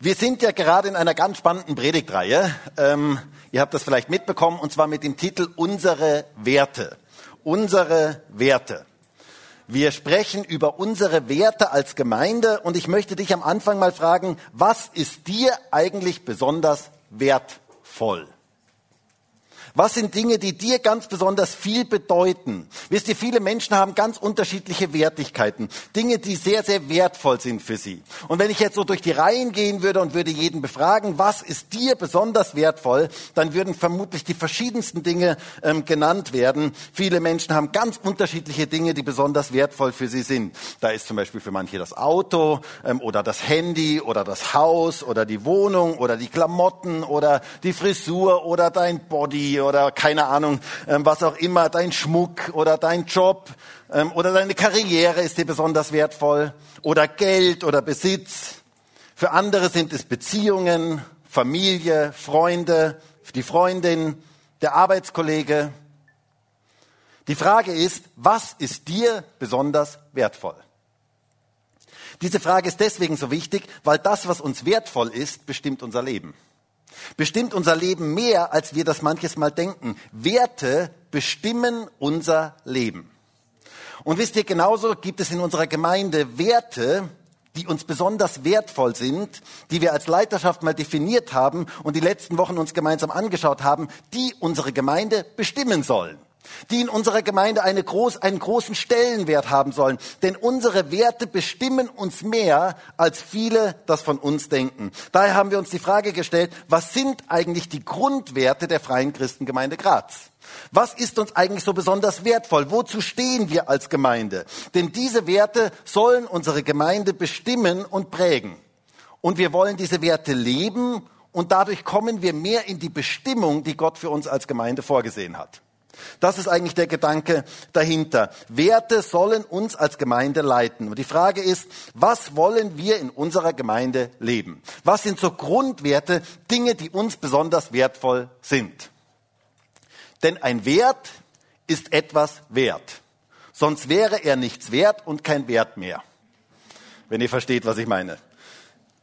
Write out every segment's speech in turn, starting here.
Wir sind ja gerade in einer ganz spannenden Predigtreihe. Ähm, ihr habt das vielleicht mitbekommen, und zwar mit dem Titel Unsere Werte. Unsere Werte. Wir sprechen über unsere Werte als Gemeinde und ich möchte dich am Anfang mal fragen, was ist dir eigentlich besonders wertvoll? Was sind Dinge, die dir ganz besonders viel bedeuten? Wisst ihr, viele Menschen haben ganz unterschiedliche Wertigkeiten. Dinge, die sehr, sehr wertvoll sind für sie. Und wenn ich jetzt so durch die Reihen gehen würde und würde jeden befragen, was ist dir besonders wertvoll, dann würden vermutlich die verschiedensten Dinge ähm, genannt werden. Viele Menschen haben ganz unterschiedliche Dinge, die besonders wertvoll für sie sind. Da ist zum Beispiel für manche das Auto ähm, oder das Handy oder das Haus oder die Wohnung oder die Klamotten oder die Frisur oder dein Body oder keine Ahnung, ähm, was auch immer, dein Schmuck oder dein Job ähm, oder deine Karriere ist dir besonders wertvoll oder Geld oder Besitz. Für andere sind es Beziehungen, Familie, Freunde, die Freundin, der Arbeitskollege. Die Frage ist, was ist dir besonders wertvoll? Diese Frage ist deswegen so wichtig, weil das, was uns wertvoll ist, bestimmt unser Leben bestimmt unser Leben mehr, als wir das manches Mal denken. Werte bestimmen unser Leben. Und wisst ihr, genauso gibt es in unserer Gemeinde Werte, die uns besonders wertvoll sind, die wir als Leiterschaft mal definiert haben und die letzten Wochen uns gemeinsam angeschaut haben, die unsere Gemeinde bestimmen sollen die in unserer Gemeinde eine groß, einen großen Stellenwert haben sollen. Denn unsere Werte bestimmen uns mehr, als viele das von uns denken. Daher haben wir uns die Frage gestellt, was sind eigentlich die Grundwerte der Freien Christengemeinde Graz? Was ist uns eigentlich so besonders wertvoll? Wozu stehen wir als Gemeinde? Denn diese Werte sollen unsere Gemeinde bestimmen und prägen. Und wir wollen diese Werte leben und dadurch kommen wir mehr in die Bestimmung, die Gott für uns als Gemeinde vorgesehen hat. Das ist eigentlich der Gedanke dahinter. Werte sollen uns als Gemeinde leiten. Und die Frage ist, was wollen wir in unserer Gemeinde leben? Was sind so Grundwerte, Dinge, die uns besonders wertvoll sind? Denn ein Wert ist etwas wert. Sonst wäre er nichts wert und kein Wert mehr. Wenn ihr versteht, was ich meine.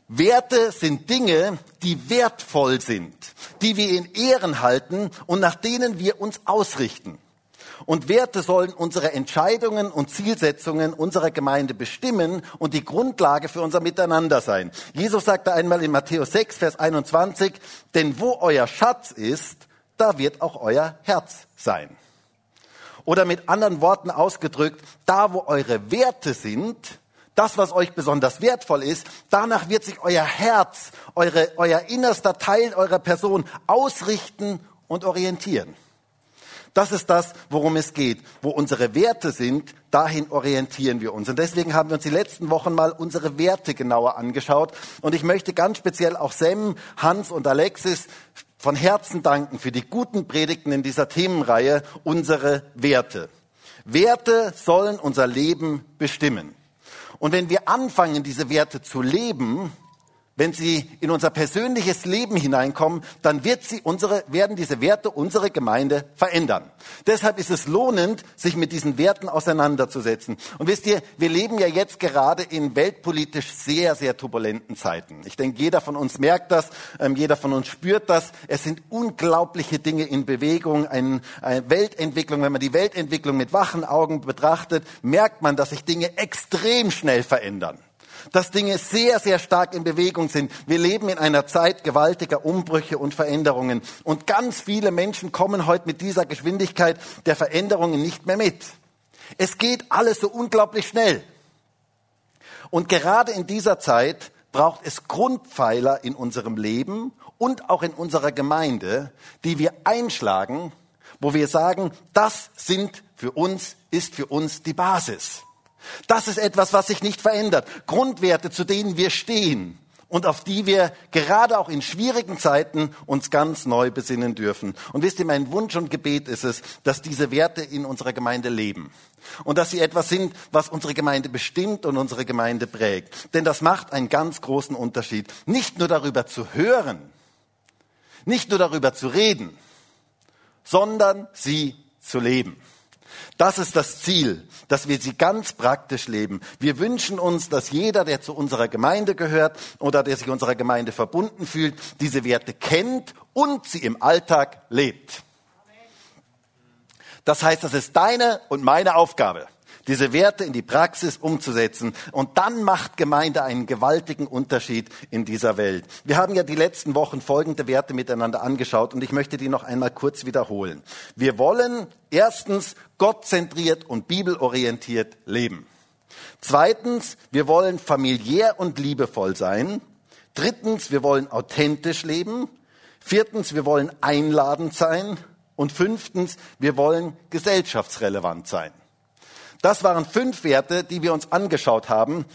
Werte sind Dinge, die wertvoll sind, die wir in Ehren halten und nach denen wir uns ausrichten. Und Werte sollen unsere Entscheidungen und Zielsetzungen unserer Gemeinde bestimmen und die Grundlage für unser Miteinander sein. Jesus sagte einmal in Matthäus 6, Vers 21, denn wo euer Schatz ist, da wird auch euer Herz sein. Oder mit anderen Worten ausgedrückt, da wo eure Werte sind, das, was euch besonders wertvoll ist, danach wird sich euer Herz, eure, euer innerster Teil eurer Person ausrichten und orientieren. Das ist das, worum es geht. Wo unsere Werte sind, dahin orientieren wir uns. Und deswegen haben wir uns die letzten Wochen mal unsere Werte genauer angeschaut. Und ich möchte ganz speziell auch Sam, Hans und Alexis von Herzen danken für die guten Predigten in dieser Themenreihe, unsere Werte. Werte sollen unser Leben bestimmen. Und wenn wir anfangen, diese Werte zu leben, wenn sie in unser persönliches Leben hineinkommen, dann wird sie unsere, werden diese Werte unsere Gemeinde verändern. Deshalb ist es lohnend, sich mit diesen Werten auseinanderzusetzen. Und wisst ihr, wir leben ja jetzt gerade in weltpolitisch sehr, sehr turbulenten Zeiten. Ich denke, jeder von uns merkt das, ähm, jeder von uns spürt das. Es sind unglaubliche Dinge in Bewegung, eine, eine Weltentwicklung. Wenn man die Weltentwicklung mit wachen Augen betrachtet, merkt man, dass sich Dinge extrem schnell verändern dass Dinge sehr, sehr stark in Bewegung sind. Wir leben in einer Zeit gewaltiger Umbrüche und Veränderungen. Und ganz viele Menschen kommen heute mit dieser Geschwindigkeit der Veränderungen nicht mehr mit. Es geht alles so unglaublich schnell. Und gerade in dieser Zeit braucht es Grundpfeiler in unserem Leben und auch in unserer Gemeinde, die wir einschlagen, wo wir sagen, das sind für uns, ist für uns die Basis. Das ist etwas, was sich nicht verändert. Grundwerte, zu denen wir stehen und auf die wir gerade auch in schwierigen Zeiten uns ganz neu besinnen dürfen. Und wisst ihr, mein Wunsch und Gebet ist es, dass diese Werte in unserer Gemeinde leben. Und dass sie etwas sind, was unsere Gemeinde bestimmt und unsere Gemeinde prägt. Denn das macht einen ganz großen Unterschied. Nicht nur darüber zu hören, nicht nur darüber zu reden, sondern sie zu leben. Das ist das Ziel, dass wir sie ganz praktisch leben. Wir wünschen uns, dass jeder, der zu unserer Gemeinde gehört oder der sich unserer Gemeinde verbunden fühlt, diese Werte kennt und sie im Alltag lebt. Das heißt, das ist deine und meine Aufgabe diese Werte in die Praxis umzusetzen. Und dann macht Gemeinde einen gewaltigen Unterschied in dieser Welt. Wir haben ja die letzten Wochen folgende Werte miteinander angeschaut und ich möchte die noch einmal kurz wiederholen. Wir wollen erstens gottzentriert und bibelorientiert leben. Zweitens, wir wollen familiär und liebevoll sein. Drittens, wir wollen authentisch leben. Viertens, wir wollen einladend sein. Und fünftens, wir wollen gesellschaftsrelevant sein. Das waren fünf Werte, die wir uns angeschaut haben.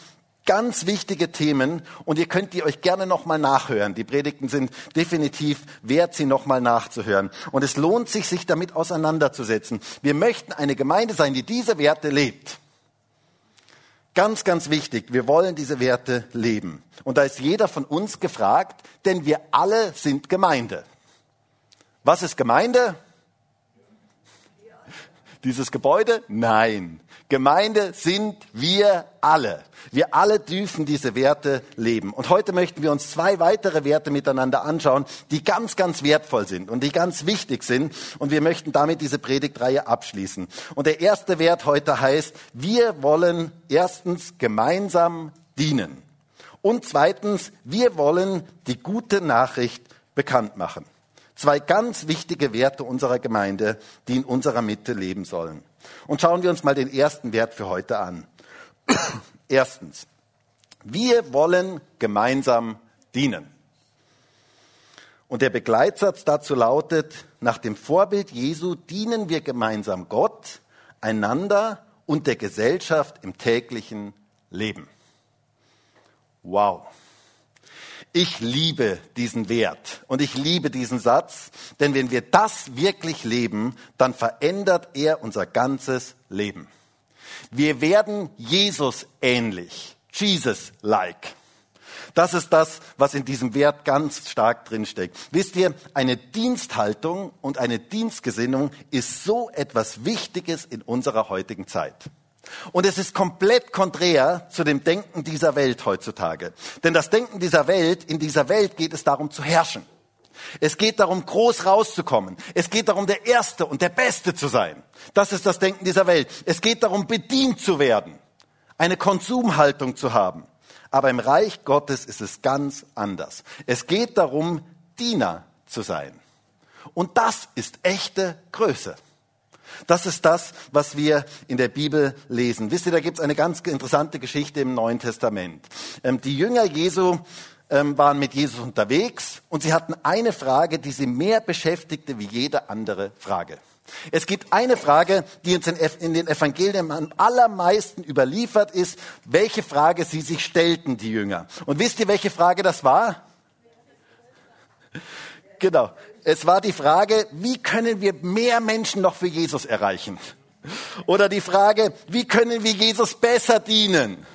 Ganz wichtige Themen und ihr könnt die euch gerne nochmal nachhören. Die Predigten sind definitiv wert, sie nochmal nachzuhören. Und es lohnt sich, sich damit auseinanderzusetzen. Wir möchten eine Gemeinde sein, die diese Werte lebt. Ganz, ganz wichtig, wir wollen diese Werte leben. Und da ist jeder von uns gefragt, denn wir alle sind Gemeinde. Was ist Gemeinde? Dieses Gebäude? Nein. Gemeinde sind wir alle. Wir alle dürfen diese Werte leben. Und heute möchten wir uns zwei weitere Werte miteinander anschauen, die ganz, ganz wertvoll sind und die ganz wichtig sind. Und wir möchten damit diese Predigtreihe abschließen. Und der erste Wert heute heißt, wir wollen erstens gemeinsam dienen. Und zweitens, wir wollen die gute Nachricht bekannt machen. Zwei ganz wichtige Werte unserer Gemeinde, die in unserer Mitte leben sollen. Und schauen wir uns mal den ersten Wert für heute an. Erstens, wir wollen gemeinsam dienen. Und der Begleitsatz dazu lautet, nach dem Vorbild Jesu dienen wir gemeinsam Gott, einander und der Gesellschaft im täglichen Leben. Wow. Ich liebe diesen Wert und ich liebe diesen Satz, denn wenn wir das wirklich leben, dann verändert er unser ganzes Leben. Wir werden Jesus ähnlich, Jesus-like. Das ist das, was in diesem Wert ganz stark drinsteckt. Wisst ihr, eine Diensthaltung und eine Dienstgesinnung ist so etwas Wichtiges in unserer heutigen Zeit. Und es ist komplett konträr zu dem Denken dieser Welt heutzutage. Denn das Denken dieser Welt, in dieser Welt geht es darum zu herrschen. Es geht darum, groß rauszukommen. Es geht darum, der Erste und der Beste zu sein. Das ist das Denken dieser Welt. Es geht darum, bedient zu werden, eine Konsumhaltung zu haben. Aber im Reich Gottes ist es ganz anders. Es geht darum, Diener zu sein. Und das ist echte Größe. Das ist das, was wir in der Bibel lesen. Wisst ihr, da gibt es eine ganz interessante Geschichte im Neuen Testament. Ähm, die Jünger Jesu ähm, waren mit Jesus unterwegs und sie hatten eine Frage, die sie mehr beschäftigte wie jede andere Frage. Es gibt eine Frage, die uns in den Evangelien am allermeisten überliefert ist, welche Frage sie sich stellten, die Jünger. Und wisst ihr, welche Frage das war? Genau. Es war die Frage, wie können wir mehr Menschen noch für Jesus erreichen? Oder die Frage, wie können wir Jesus besser dienen?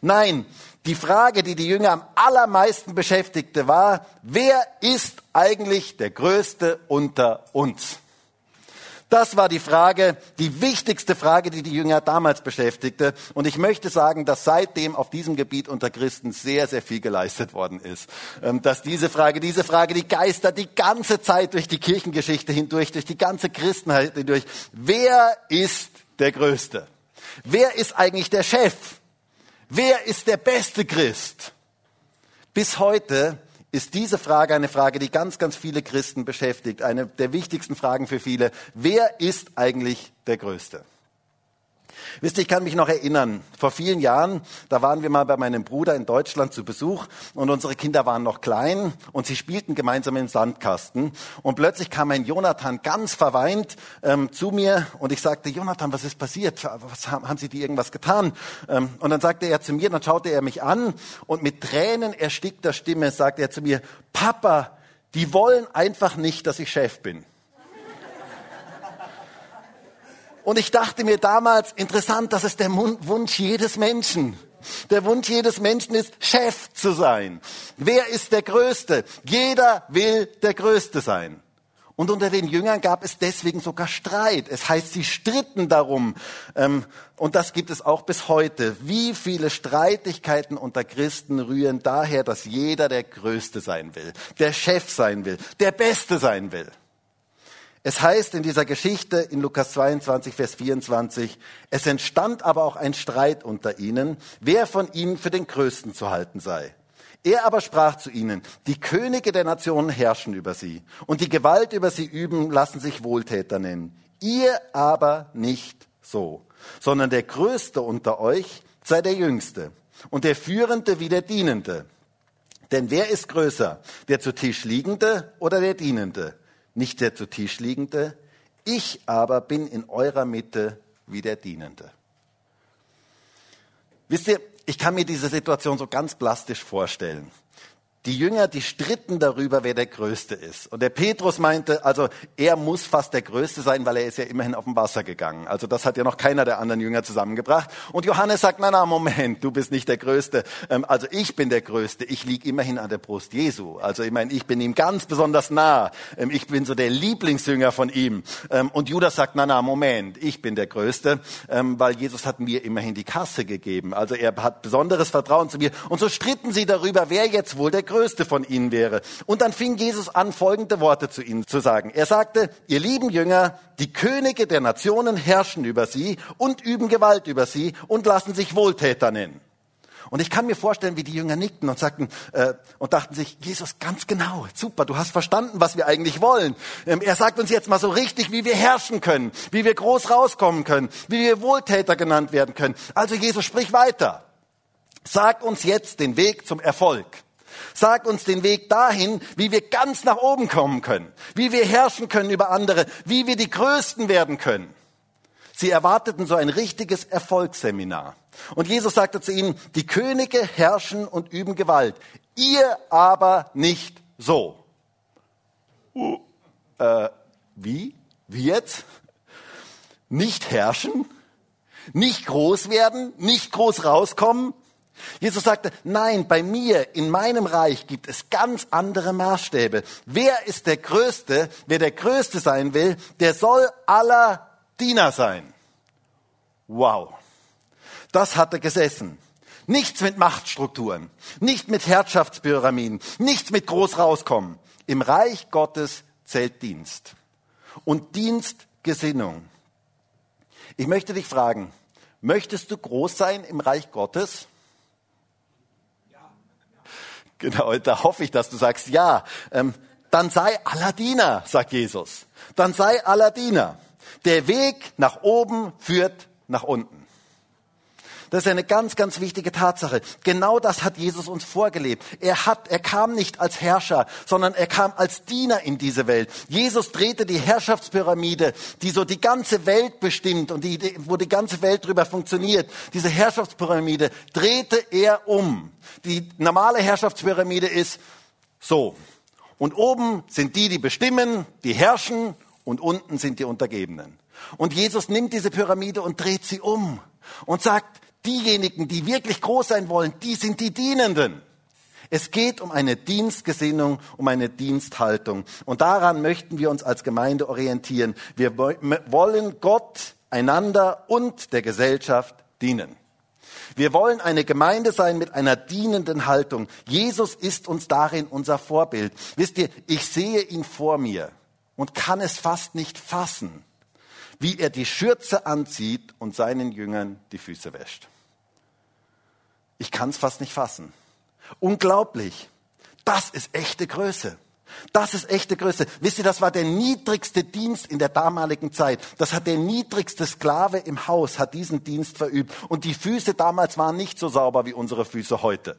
Nein, die Frage, die die Jünger am allermeisten beschäftigte, war, wer ist eigentlich der Größte unter uns? Das war die Frage, die wichtigste Frage, die die Jünger damals beschäftigte. Und ich möchte sagen, dass seitdem auf diesem Gebiet unter Christen sehr, sehr viel geleistet worden ist. Ähm, dass diese Frage, diese Frage, die geistert die ganze Zeit durch die Kirchengeschichte hindurch, durch die ganze Christenheit hindurch. Wer ist der Größte? Wer ist eigentlich der Chef? Wer ist der beste Christ? Bis heute ist diese Frage eine Frage, die ganz, ganz viele Christen beschäftigt. Eine der wichtigsten Fragen für viele. Wer ist eigentlich der Größte? Wisst ihr, ich kann mich noch erinnern, vor vielen Jahren, da waren wir mal bei meinem Bruder in Deutschland zu Besuch und unsere Kinder waren noch klein und sie spielten gemeinsam im Sandkasten und plötzlich kam ein Jonathan ganz verweint ähm, zu mir und ich sagte, Jonathan, was ist passiert? Was haben, haben Sie dir irgendwas getan? Ähm, und dann sagte er zu mir, dann schaute er mich an und mit Tränen erstickter Stimme sagte er zu mir, Papa, die wollen einfach nicht, dass ich Chef bin. Und ich dachte mir damals, interessant, das ist der Wunsch jedes Menschen. Der Wunsch jedes Menschen ist, Chef zu sein. Wer ist der Größte? Jeder will der Größte sein. Und unter den Jüngern gab es deswegen sogar Streit. Es heißt, sie stritten darum. Ähm, und das gibt es auch bis heute. Wie viele Streitigkeiten unter Christen rühren daher, dass jeder der Größte sein will, der Chef sein will, der Beste sein will. Es heißt in dieser Geschichte in Lukas 22, Vers 24, es entstand aber auch ein Streit unter ihnen, wer von ihnen für den Größten zu halten sei. Er aber sprach zu ihnen, die Könige der Nationen herrschen über sie und die Gewalt über sie üben, lassen sich Wohltäter nennen. Ihr aber nicht so, sondern der Größte unter euch sei der Jüngste und der Führende wie der Dienende. Denn wer ist größer, der zu Tisch liegende oder der Dienende? Nicht der zu Tisch liegende, ich aber bin in eurer Mitte wie der Dienende. Wisst ihr, ich kann mir diese Situation so ganz plastisch vorstellen. Die Jünger, die stritten darüber, wer der Größte ist. Und der Petrus meinte, also er muss fast der Größte sein, weil er ist ja immerhin auf dem Wasser gegangen. Also das hat ja noch keiner der anderen Jünger zusammengebracht. Und Johannes sagt, na na, Moment, du bist nicht der Größte. Ähm, also ich bin der Größte. Ich lieg immerhin an der Brust Jesu. Also ich meine, ich bin ihm ganz besonders nah. Ähm, ich bin so der Lieblingsjünger von ihm. Ähm, und Judas sagt, na na, Moment, ich bin der Größte, weil Jesus hat mir immerhin die Kasse gegeben. Also er hat besonderes Vertrauen zu mir. Und so stritten sie darüber, wer jetzt wohl der Größte von ihnen wäre. Und dann fing Jesus an, folgende Worte zu ihnen zu sagen. Er sagte, ihr lieben Jünger, die Könige der Nationen herrschen über sie und üben Gewalt über sie und lassen sich Wohltäter nennen. Und ich kann mir vorstellen, wie die Jünger nickten und sagten äh, und dachten sich, Jesus, ganz genau, super, du hast verstanden, was wir eigentlich wollen. Ähm, er sagt uns jetzt mal so richtig, wie wir herrschen können, wie wir groß rauskommen können, wie wir Wohltäter genannt werden können. Also Jesus, sprich weiter. Sag uns jetzt den Weg zum Erfolg. Sag uns den Weg dahin, wie wir ganz nach oben kommen können, wie wir herrschen können über andere, wie wir die Größten werden können. Sie erwarteten so ein richtiges Erfolgsseminar. Und Jesus sagte zu ihnen, die Könige herrschen und üben Gewalt, ihr aber nicht so. Uh, äh, wie? Wie jetzt? Nicht herrschen? Nicht groß werden? Nicht groß rauskommen? Jesus sagte, nein, bei mir, in meinem Reich gibt es ganz andere Maßstäbe. Wer ist der Größte? Wer der Größte sein will, der soll aller Diener sein. Wow. Das hatte gesessen. Nichts mit Machtstrukturen, nicht mit Herrschaftspyramiden, nichts mit groß rauskommen. Im Reich Gottes zählt Dienst und Dienstgesinnung. Ich möchte dich fragen, möchtest du groß sein im Reich Gottes? Genau, da hoffe ich, dass du sagst, ja, ähm, dann sei Aladiner, sagt Jesus. Dann sei Aladiner. Der Weg nach oben führt nach unten. Das ist eine ganz, ganz wichtige Tatsache. Genau das hat Jesus uns vorgelebt. Er hat, er kam nicht als Herrscher, sondern er kam als Diener in diese Welt. Jesus drehte die Herrschaftspyramide, die so die ganze Welt bestimmt und die, wo die ganze Welt drüber funktioniert. Diese Herrschaftspyramide drehte er um. Die normale Herrschaftspyramide ist so. Und oben sind die, die bestimmen, die herrschen und unten sind die Untergebenen. Und Jesus nimmt diese Pyramide und dreht sie um und sagt, diejenigen, die wirklich groß sein wollen, die sind die Dienenden. Es geht um eine Dienstgesinnung, um eine Diensthaltung. Und daran möchten wir uns als Gemeinde orientieren. Wir wollen Gott, einander und der Gesellschaft dienen. Wir wollen eine Gemeinde sein mit einer dienenden Haltung. Jesus ist uns darin unser Vorbild. Wisst ihr, ich sehe ihn vor mir und kann es fast nicht fassen, wie er die Schürze anzieht und seinen Jüngern die Füße wäscht. Ich kann es fast nicht fassen. Unglaublich. Das ist echte Größe. Das ist echte Größe. Wisst ihr, das war der niedrigste Dienst in der damaligen Zeit. Das hat der niedrigste Sklave im Haus, hat diesen Dienst verübt. Und die Füße damals waren nicht so sauber wie unsere Füße heute.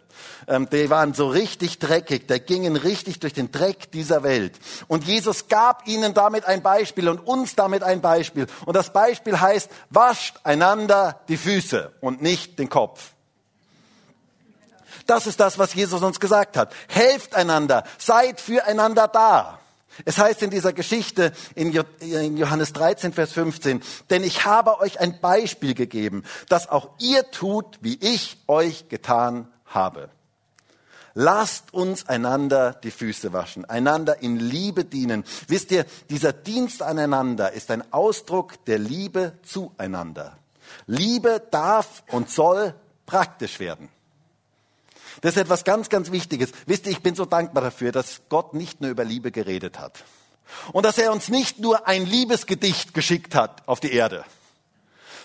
Ähm, die waren so richtig dreckig, die gingen richtig durch den Dreck dieser Welt. Und Jesus gab ihnen damit ein Beispiel und uns damit ein Beispiel. Und das Beispiel heißt, wascht einander die Füße und nicht den Kopf. Das ist das, was Jesus uns gesagt hat. Helft einander, seid füreinander da. Es heißt in dieser Geschichte in Johannes 13, Vers 15, denn ich habe euch ein Beispiel gegeben, dass auch ihr tut, wie ich euch getan habe. Lasst uns einander die Füße waschen, einander in Liebe dienen. Wisst ihr, dieser Dienst aneinander ist ein Ausdruck der Liebe zueinander. Liebe darf und soll praktisch werden. Das ist etwas ganz, ganz Wichtiges. Wisst ihr, ich bin so dankbar dafür, dass Gott nicht nur über Liebe geredet hat. Und dass er uns nicht nur ein Liebesgedicht geschickt hat auf die Erde,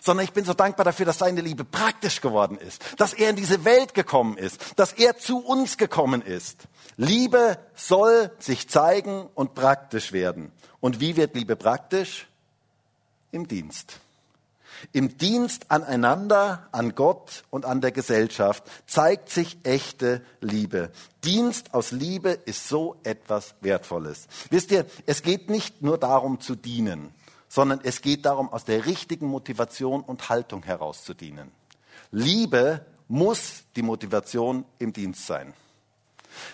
sondern ich bin so dankbar dafür, dass seine Liebe praktisch geworden ist, dass er in diese Welt gekommen ist, dass er zu uns gekommen ist. Liebe soll sich zeigen und praktisch werden. Und wie wird Liebe praktisch? Im Dienst. Im Dienst aneinander, an Gott und an der Gesellschaft zeigt sich echte Liebe. Dienst aus Liebe ist so etwas Wertvolles. Wisst ihr, es geht nicht nur darum zu dienen sondern es geht darum, aus der richtigen Motivation und Haltung heraus zu dienen. Liebe muss die Motivation im Dienst sein.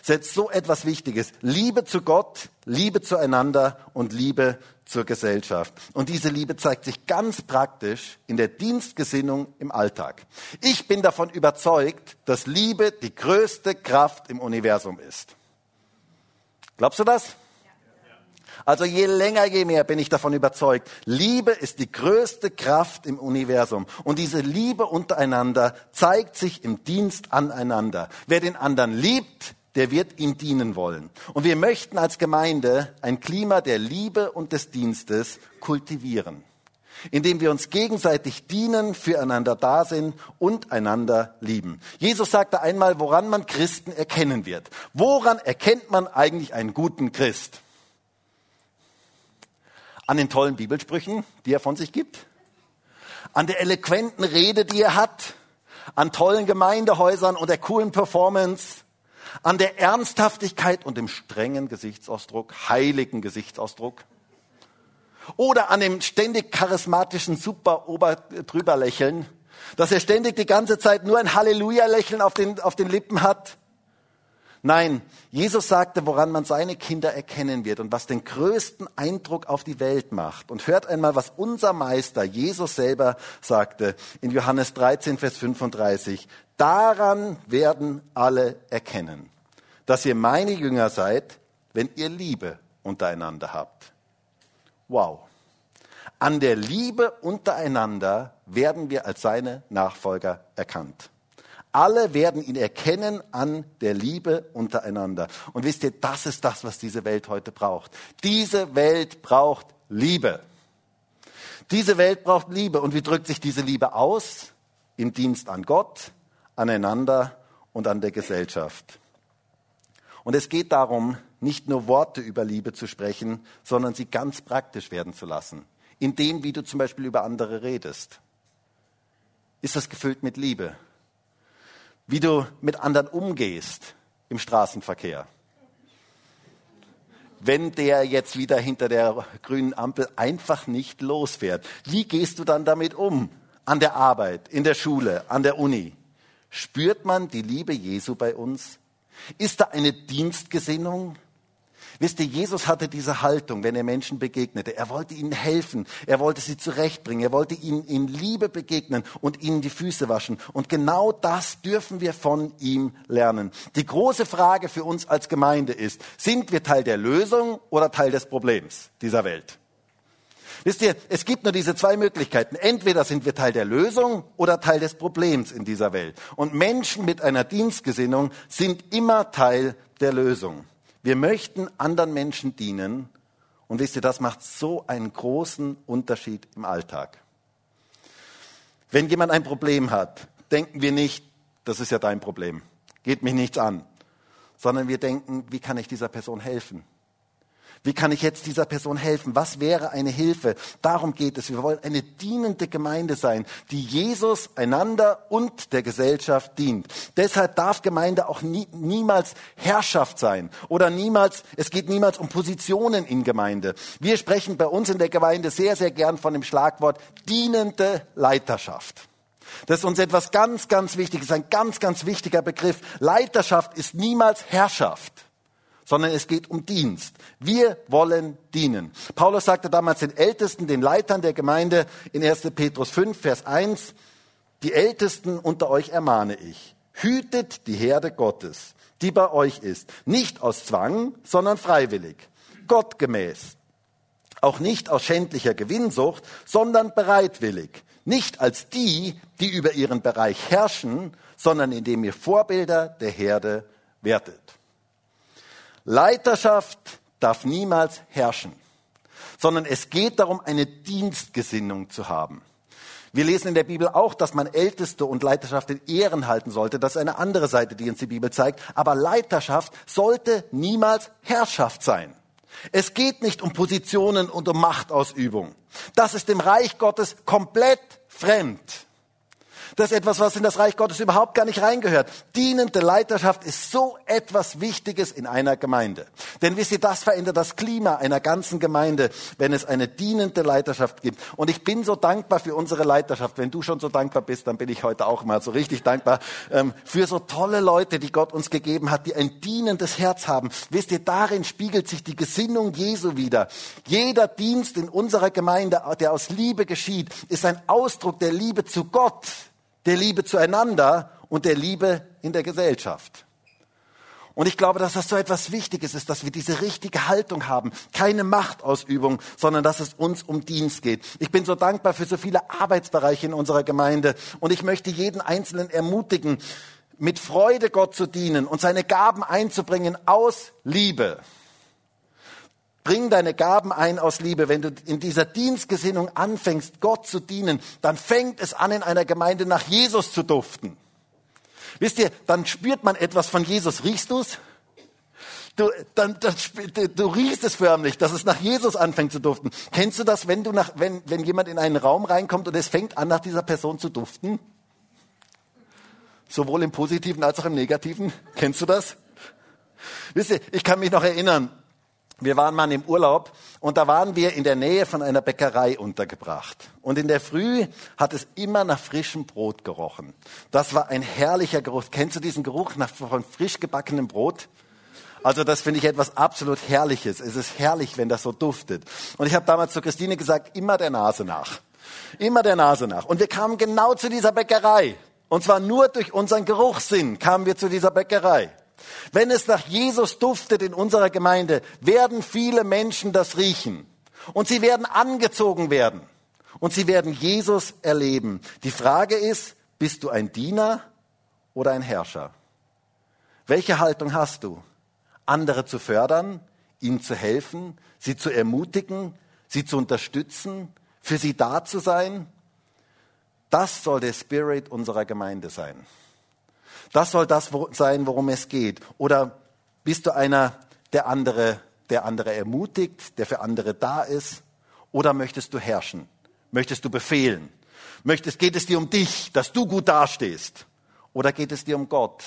Setzt so etwas Wichtiges. Liebe zu Gott, Liebe zueinander und Liebe zur Gesellschaft. Und diese Liebe zeigt sich ganz praktisch in der Dienstgesinnung im Alltag. Ich bin davon überzeugt, dass Liebe die größte Kraft im Universum ist. Glaubst du das? Also je länger, je mehr bin ich davon überzeugt, Liebe ist die größte Kraft im Universum. Und diese Liebe untereinander zeigt sich im Dienst aneinander. Wer den anderen liebt, der wird ihm dienen wollen. Und wir möchten als Gemeinde ein Klima der Liebe und des Dienstes kultivieren, indem wir uns gegenseitig dienen, füreinander da sind und einander lieben. Jesus sagte einmal, woran man Christen erkennen wird. Woran erkennt man eigentlich einen guten Christ? An den tollen Bibelsprüchen, die er von sich gibt? An der eloquenten Rede, die er hat? An tollen Gemeindehäusern und der coolen Performance? An der Ernsthaftigkeit und dem strengen Gesichtsausdruck, heiligen Gesichtsausdruck? Oder an dem ständig charismatischen super ober drüber Lächeln, dass er ständig die ganze Zeit nur ein Halleluja-Lächeln auf den, auf den Lippen hat? Nein, Jesus sagte, woran man seine Kinder erkennen wird und was den größten Eindruck auf die Welt macht. Und hört einmal, was unser Meister Jesus selber sagte in Johannes 13, Vers 35. Daran werden alle erkennen, dass ihr meine Jünger seid, wenn ihr Liebe untereinander habt. Wow. An der Liebe untereinander werden wir als seine Nachfolger erkannt. Alle werden ihn erkennen an der Liebe untereinander. Und wisst ihr, das ist das, was diese Welt heute braucht. Diese Welt braucht Liebe. Diese Welt braucht Liebe. Und wie drückt sich diese Liebe aus? Im Dienst an Gott, aneinander und an der Gesellschaft. Und es geht darum, nicht nur Worte über Liebe zu sprechen, sondern sie ganz praktisch werden zu lassen. In dem, wie du zum Beispiel über andere redest. Ist das gefüllt mit Liebe? wie du mit anderen umgehst im Straßenverkehr. Wenn der jetzt wieder hinter der grünen Ampel einfach nicht losfährt, wie gehst du dann damit um? An der Arbeit, in der Schule, an der Uni. Spürt man die Liebe Jesu bei uns? Ist da eine Dienstgesinnung? Wisst ihr, Jesus hatte diese Haltung, wenn er Menschen begegnete. Er wollte ihnen helfen. Er wollte sie zurechtbringen. Er wollte ihnen in Liebe begegnen und ihnen die Füße waschen. Und genau das dürfen wir von ihm lernen. Die große Frage für uns als Gemeinde ist, sind wir Teil der Lösung oder Teil des Problems dieser Welt? Wisst ihr, es gibt nur diese zwei Möglichkeiten. Entweder sind wir Teil der Lösung oder Teil des Problems in dieser Welt. Und Menschen mit einer Dienstgesinnung sind immer Teil der Lösung. Wir möchten anderen Menschen dienen und wisst ihr, das macht so einen großen Unterschied im Alltag. Wenn jemand ein Problem hat, denken wir nicht, das ist ja dein Problem, geht mich nichts an, sondern wir denken, wie kann ich dieser Person helfen? Wie kann ich jetzt dieser Person helfen? Was wäre eine Hilfe? Darum geht es. Wir wollen eine dienende Gemeinde sein, die Jesus einander und der Gesellschaft dient. Deshalb darf Gemeinde auch nie, niemals Herrschaft sein oder niemals, es geht niemals um Positionen in Gemeinde. Wir sprechen bei uns in der Gemeinde sehr, sehr gern von dem Schlagwort dienende Leiterschaft. Das ist uns etwas ganz, ganz Wichtiges, ein ganz, ganz wichtiger Begriff. Leiterschaft ist niemals Herrschaft sondern es geht um Dienst. Wir wollen dienen. Paulus sagte damals den Ältesten, den Leitern der Gemeinde in 1. Petrus 5, Vers 1, die Ältesten unter euch ermahne ich, hütet die Herde Gottes, die bei euch ist, nicht aus Zwang, sondern freiwillig, gottgemäß, auch nicht aus schändlicher Gewinnsucht, sondern bereitwillig, nicht als die, die über ihren Bereich herrschen, sondern indem ihr Vorbilder der Herde wertet. Leiterschaft darf niemals herrschen, sondern es geht darum, eine Dienstgesinnung zu haben. Wir lesen in der Bibel auch, dass man Älteste und Leiterschaft in Ehren halten sollte. Das ist eine andere Seite, die uns die Bibel zeigt. Aber Leiterschaft sollte niemals Herrschaft sein. Es geht nicht um Positionen und um Machtausübung. Das ist dem Reich Gottes komplett fremd. Das ist etwas, was in das Reich Gottes überhaupt gar nicht reingehört. Dienende Leiterschaft ist so etwas Wichtiges in einer Gemeinde. Denn wisst ihr, das verändert das Klima einer ganzen Gemeinde, wenn es eine dienende Leiterschaft gibt. Und ich bin so dankbar für unsere Leiterschaft. Wenn du schon so dankbar bist, dann bin ich heute auch mal so richtig dankbar ähm, für so tolle Leute, die Gott uns gegeben hat, die ein dienendes Herz haben. Wisst ihr, darin spiegelt sich die Gesinnung Jesu wieder. Jeder Dienst in unserer Gemeinde, der aus Liebe geschieht, ist ein Ausdruck der Liebe zu Gott der Liebe zueinander und der Liebe in der Gesellschaft. Und ich glaube, dass das so etwas Wichtiges ist, dass wir diese richtige Haltung haben. Keine Machtausübung, sondern dass es uns um Dienst geht. Ich bin so dankbar für so viele Arbeitsbereiche in unserer Gemeinde. Und ich möchte jeden Einzelnen ermutigen, mit Freude Gott zu dienen und seine Gaben einzubringen aus Liebe. Bring deine Gaben ein aus Liebe. Wenn du in dieser Dienstgesinnung anfängst, Gott zu dienen, dann fängt es an, in einer Gemeinde nach Jesus zu duften. Wisst ihr, dann spürt man etwas von Jesus. Riechst du's? Du, dann, dann, du riechst es förmlich, dass es nach Jesus anfängt zu duften. Kennst du das, wenn, du nach, wenn, wenn jemand in einen Raum reinkommt und es fängt an, nach dieser Person zu duften? Sowohl im Positiven als auch im Negativen. Kennst du das? Wisst ihr, ich kann mich noch erinnern, wir waren mal im Urlaub und da waren wir in der Nähe von einer Bäckerei untergebracht. Und in der Früh hat es immer nach frischem Brot gerochen. Das war ein herrlicher Geruch. Kennst du diesen Geruch nach, von frisch gebackenem Brot? Also das finde ich etwas absolut Herrliches. Es ist herrlich, wenn das so duftet. Und ich habe damals zu Christine gesagt, immer der Nase nach. Immer der Nase nach. Und wir kamen genau zu dieser Bäckerei. Und zwar nur durch unseren Geruchssinn kamen wir zu dieser Bäckerei. Wenn es nach Jesus duftet in unserer Gemeinde, werden viele Menschen das riechen. Und sie werden angezogen werden. Und sie werden Jesus erleben. Die Frage ist, bist du ein Diener oder ein Herrscher? Welche Haltung hast du? Andere zu fördern, ihnen zu helfen, sie zu ermutigen, sie zu unterstützen, für sie da zu sein? Das soll der Spirit unserer Gemeinde sein. Das soll das sein, worum es geht. Oder bist du einer, der andere, der andere ermutigt, der für andere da ist? Oder möchtest du herrschen? Möchtest du befehlen? Möchtest, geht es dir um dich, dass du gut dastehst? Oder geht es dir um Gott?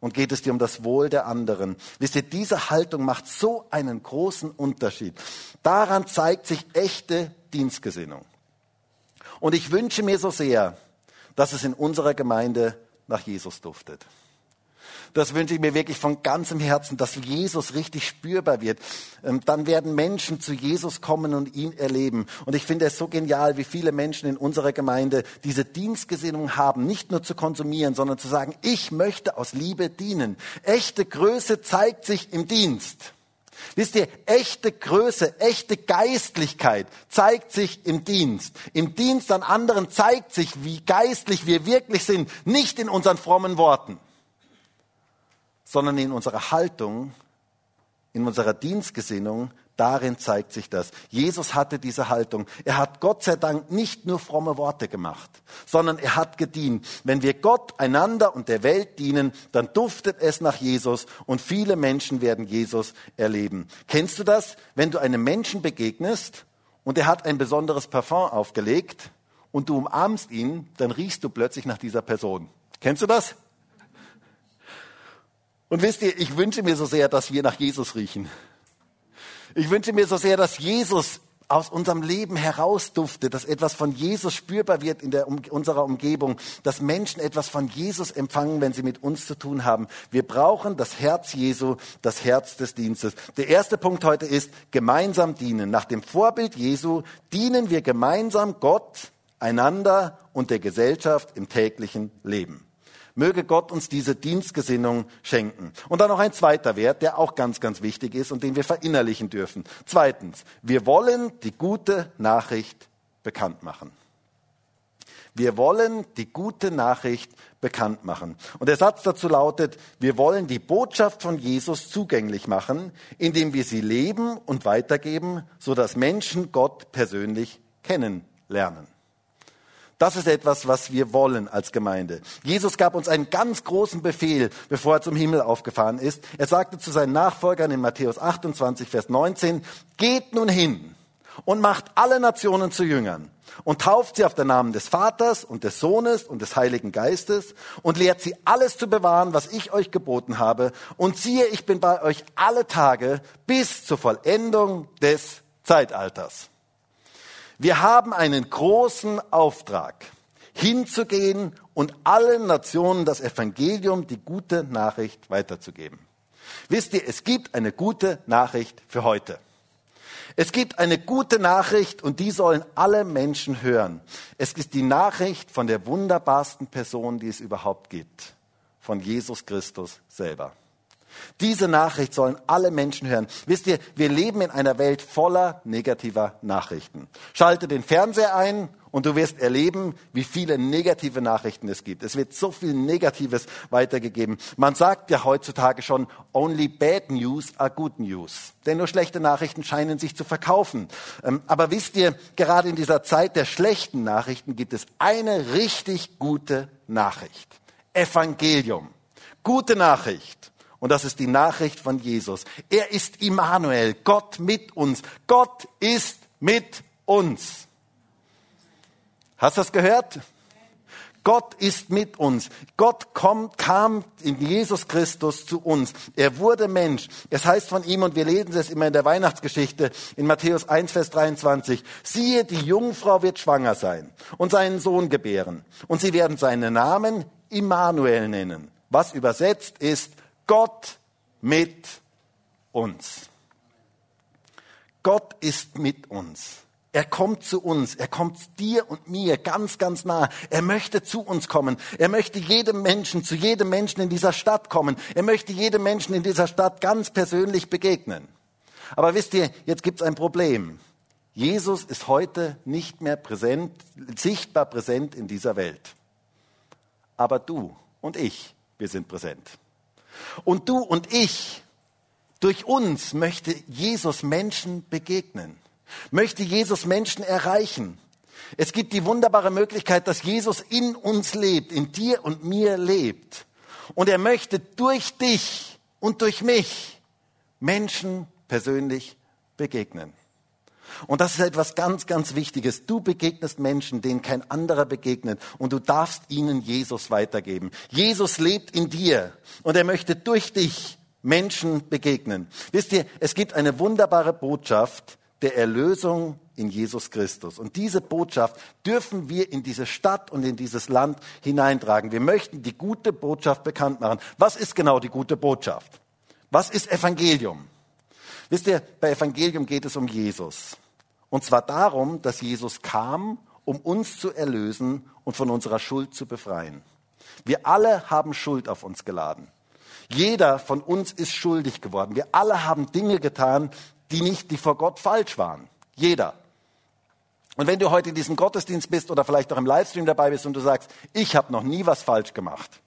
Und geht es dir um das Wohl der anderen? Wisst ihr, diese Haltung macht so einen großen Unterschied. Daran zeigt sich echte Dienstgesinnung. Und ich wünsche mir so sehr, dass es in unserer Gemeinde nach Jesus duftet. Das wünsche ich mir wirklich von ganzem Herzen, dass Jesus richtig spürbar wird. Ähm, dann werden Menschen zu Jesus kommen und ihn erleben. Und ich finde es so genial, wie viele Menschen in unserer Gemeinde diese Dienstgesinnung haben, nicht nur zu konsumieren, sondern zu sagen, ich möchte aus Liebe dienen. Echte Größe zeigt sich im Dienst. Wisst ihr, echte Größe, echte Geistlichkeit zeigt sich im Dienst. Im Dienst an anderen zeigt sich, wie geistlich wir wirklich sind, nicht in unseren frommen Worten, sondern in unserer Haltung, in unserer Dienstgesinnung, Darin zeigt sich das. Jesus hatte diese Haltung. Er hat Gott sei Dank nicht nur fromme Worte gemacht, sondern er hat gedient. Wenn wir Gott, einander und der Welt dienen, dann duftet es nach Jesus und viele Menschen werden Jesus erleben. Kennst du das? Wenn du einem Menschen begegnest und er hat ein besonderes Parfum aufgelegt und du umarmst ihn, dann riechst du plötzlich nach dieser Person. Kennst du das? Und wisst ihr, ich wünsche mir so sehr, dass wir nach Jesus riechen. Ich wünsche mir so sehr, dass Jesus aus unserem Leben herausduftet, dass etwas von Jesus spürbar wird in der, um, unserer Umgebung, dass Menschen etwas von Jesus empfangen, wenn sie mit uns zu tun haben. Wir brauchen das Herz Jesu, das Herz des Dienstes. Der erste Punkt heute ist gemeinsam dienen. Nach dem Vorbild Jesu dienen wir gemeinsam Gott, einander und der Gesellschaft im täglichen Leben. Möge Gott uns diese Dienstgesinnung schenken. Und dann noch ein zweiter Wert, der auch ganz, ganz wichtig ist und den wir verinnerlichen dürfen. Zweitens, wir wollen die gute Nachricht bekannt machen. Wir wollen die gute Nachricht bekannt machen. Und der Satz dazu lautet, wir wollen die Botschaft von Jesus zugänglich machen, indem wir sie leben und weitergeben, sodass Menschen Gott persönlich kennenlernen. Das ist etwas, was wir wollen als Gemeinde. Jesus gab uns einen ganz großen Befehl, bevor er zum Himmel aufgefahren ist. Er sagte zu seinen Nachfolgern in Matthäus 28, Vers 19, geht nun hin und macht alle Nationen zu Jüngern und tauft sie auf den Namen des Vaters und des Sohnes und des Heiligen Geistes und lehrt sie alles zu bewahren, was ich euch geboten habe. Und siehe, ich bin bei euch alle Tage bis zur Vollendung des Zeitalters. Wir haben einen großen Auftrag, hinzugehen und allen Nationen das Evangelium, die gute Nachricht weiterzugeben. Wisst ihr, es gibt eine gute Nachricht für heute. Es gibt eine gute Nachricht und die sollen alle Menschen hören. Es ist die Nachricht von der wunderbarsten Person, die es überhaupt gibt, von Jesus Christus selber. Diese Nachricht sollen alle Menschen hören. Wisst ihr, wir leben in einer Welt voller negativer Nachrichten. Schalte den Fernseher ein und du wirst erleben, wie viele negative Nachrichten es gibt. Es wird so viel Negatives weitergegeben. Man sagt ja heutzutage schon, only bad news are good news. Denn nur schlechte Nachrichten scheinen sich zu verkaufen. Ähm, aber wisst ihr, gerade in dieser Zeit der schlechten Nachrichten gibt es eine richtig gute Nachricht. Evangelium. Gute Nachricht. Und das ist die Nachricht von Jesus. Er ist Immanuel, Gott mit uns. Gott ist mit uns. Hast du das gehört? Gott ist mit uns. Gott kommt, kam in Jesus Christus zu uns. Er wurde Mensch. Es heißt von ihm, und wir lesen es immer in der Weihnachtsgeschichte, in Matthäus 1, Vers 23, siehe, die Jungfrau wird schwanger sein und seinen Sohn gebären. Und sie werden seinen Namen Immanuel nennen, was übersetzt ist Gott mit uns. Gott ist mit uns. Er kommt zu uns, er kommt dir und mir ganz, ganz nah. Er möchte zu uns kommen. Er möchte jedem Menschen, zu jedem Menschen in dieser Stadt kommen. Er möchte jedem Menschen in dieser Stadt ganz persönlich begegnen. Aber wisst ihr, jetzt gibt es ein Problem. Jesus ist heute nicht mehr präsent, sichtbar präsent in dieser Welt. Aber du und ich, wir sind präsent. Und du und ich, durch uns möchte Jesus Menschen begegnen, möchte Jesus Menschen erreichen. Es gibt die wunderbare Möglichkeit, dass Jesus in uns lebt, in dir und mir lebt. Und er möchte durch dich und durch mich Menschen persönlich begegnen. Und das ist etwas ganz, ganz Wichtiges. Du begegnest Menschen, denen kein anderer begegnet und du darfst ihnen Jesus weitergeben. Jesus lebt in dir und er möchte durch dich Menschen begegnen. Wisst ihr, es gibt eine wunderbare Botschaft der Erlösung in Jesus Christus. Und diese Botschaft dürfen wir in diese Stadt und in dieses Land hineintragen. Wir möchten die gute Botschaft bekannt machen. Was ist genau die gute Botschaft? Was ist Evangelium? Wisst ihr, bei Evangelium geht es um Jesus. Und zwar darum, dass Jesus kam, um uns zu erlösen und von unserer Schuld zu befreien. Wir alle haben Schuld auf uns geladen. Jeder von uns ist schuldig geworden. Wir alle haben Dinge getan, die nicht, die vor Gott falsch waren. Jeder. Und wenn du heute in diesem Gottesdienst bist oder vielleicht auch im Livestream dabei bist und du sagst, ich habe noch nie was falsch gemacht,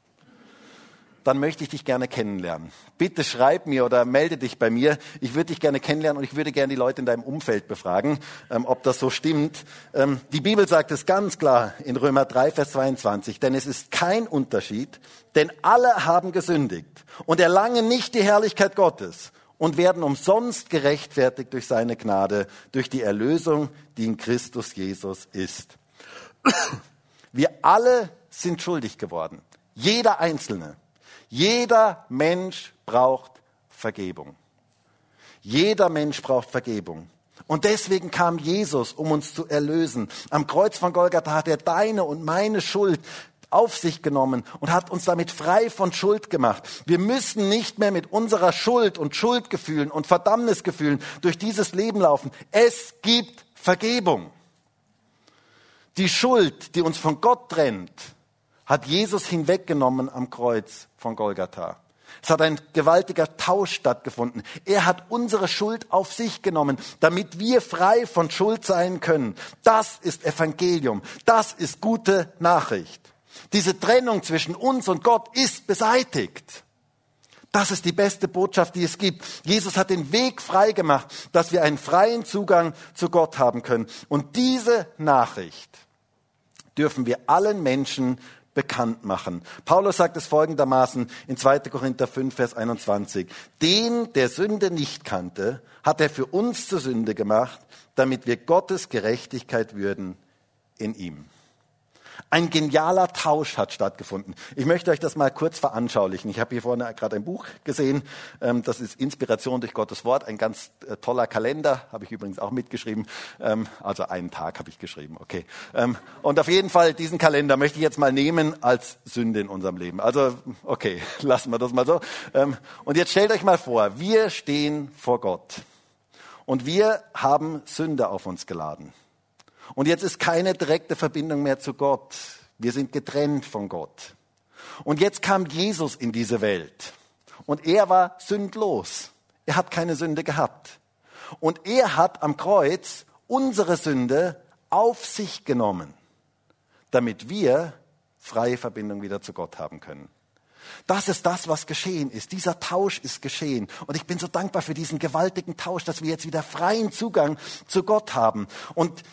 dann möchte ich dich gerne kennenlernen. Bitte schreib mir oder melde dich bei mir. Ich würde dich gerne kennenlernen und ich würde gerne die Leute in deinem Umfeld befragen, ähm, ob das so stimmt. Ähm, die Bibel sagt es ganz klar in Römer 3, Vers 22, denn es ist kein Unterschied, denn alle haben gesündigt und erlangen nicht die Herrlichkeit Gottes und werden umsonst gerechtfertigt durch seine Gnade, durch die Erlösung, die in Christus Jesus ist. Wir alle sind schuldig geworden. Jeder Einzelne. Jeder Mensch braucht Vergebung. Jeder Mensch braucht Vergebung. Und deswegen kam Jesus, um uns zu erlösen. Am Kreuz von Golgatha hat er deine und meine Schuld auf sich genommen und hat uns damit frei von Schuld gemacht. Wir müssen nicht mehr mit unserer Schuld und Schuldgefühlen und Verdammnisgefühlen durch dieses Leben laufen. Es gibt Vergebung. Die Schuld, die uns von Gott trennt, hat Jesus hinweggenommen am Kreuz von Golgatha. Es hat ein gewaltiger Tausch stattgefunden. Er hat unsere Schuld auf sich genommen, damit wir frei von Schuld sein können. Das ist Evangelium. Das ist gute Nachricht. Diese Trennung zwischen uns und Gott ist beseitigt. Das ist die beste Botschaft, die es gibt. Jesus hat den Weg frei gemacht, dass wir einen freien Zugang zu Gott haben können. Und diese Nachricht dürfen wir allen Menschen bekannt machen. Paulus sagt es folgendermaßen in 2. Korinther 5, Vers 21. Den, der Sünde nicht kannte, hat er für uns zur Sünde gemacht, damit wir Gottes Gerechtigkeit würden in ihm. Ein genialer Tausch hat stattgefunden. Ich möchte euch das mal kurz veranschaulichen. Ich habe hier vorne gerade ein Buch gesehen. Ähm, das ist Inspiration durch Gottes Wort. Ein ganz äh, toller Kalender. Habe ich übrigens auch mitgeschrieben. Ähm, also einen Tag habe ich geschrieben. Okay. Ähm, und auf jeden Fall diesen Kalender möchte ich jetzt mal nehmen als Sünde in unserem Leben. Also, okay, lassen wir das mal so. Und jetzt stellt euch mal vor, wir stehen vor Gott. Und wir haben Sünde auf uns geladen. Und jetzt ist keine direkte Verbindung mehr zu Gott. Wir sind getrennt von Gott. Und jetzt kam Jesus in diese Welt. Und er war sündlos. Er hat keine Sünde gehabt. Und er hat am Kreuz unsere Sünde auf sich genommen, damit wir freie Verbindung wieder zu Gott haben können. Das ist das, was geschehen ist. Dieser Tausch ist geschehen. Und ich bin so dankbar für diesen gewaltigen Tausch, dass wir jetzt wieder freien Zugang zu Gott haben. Und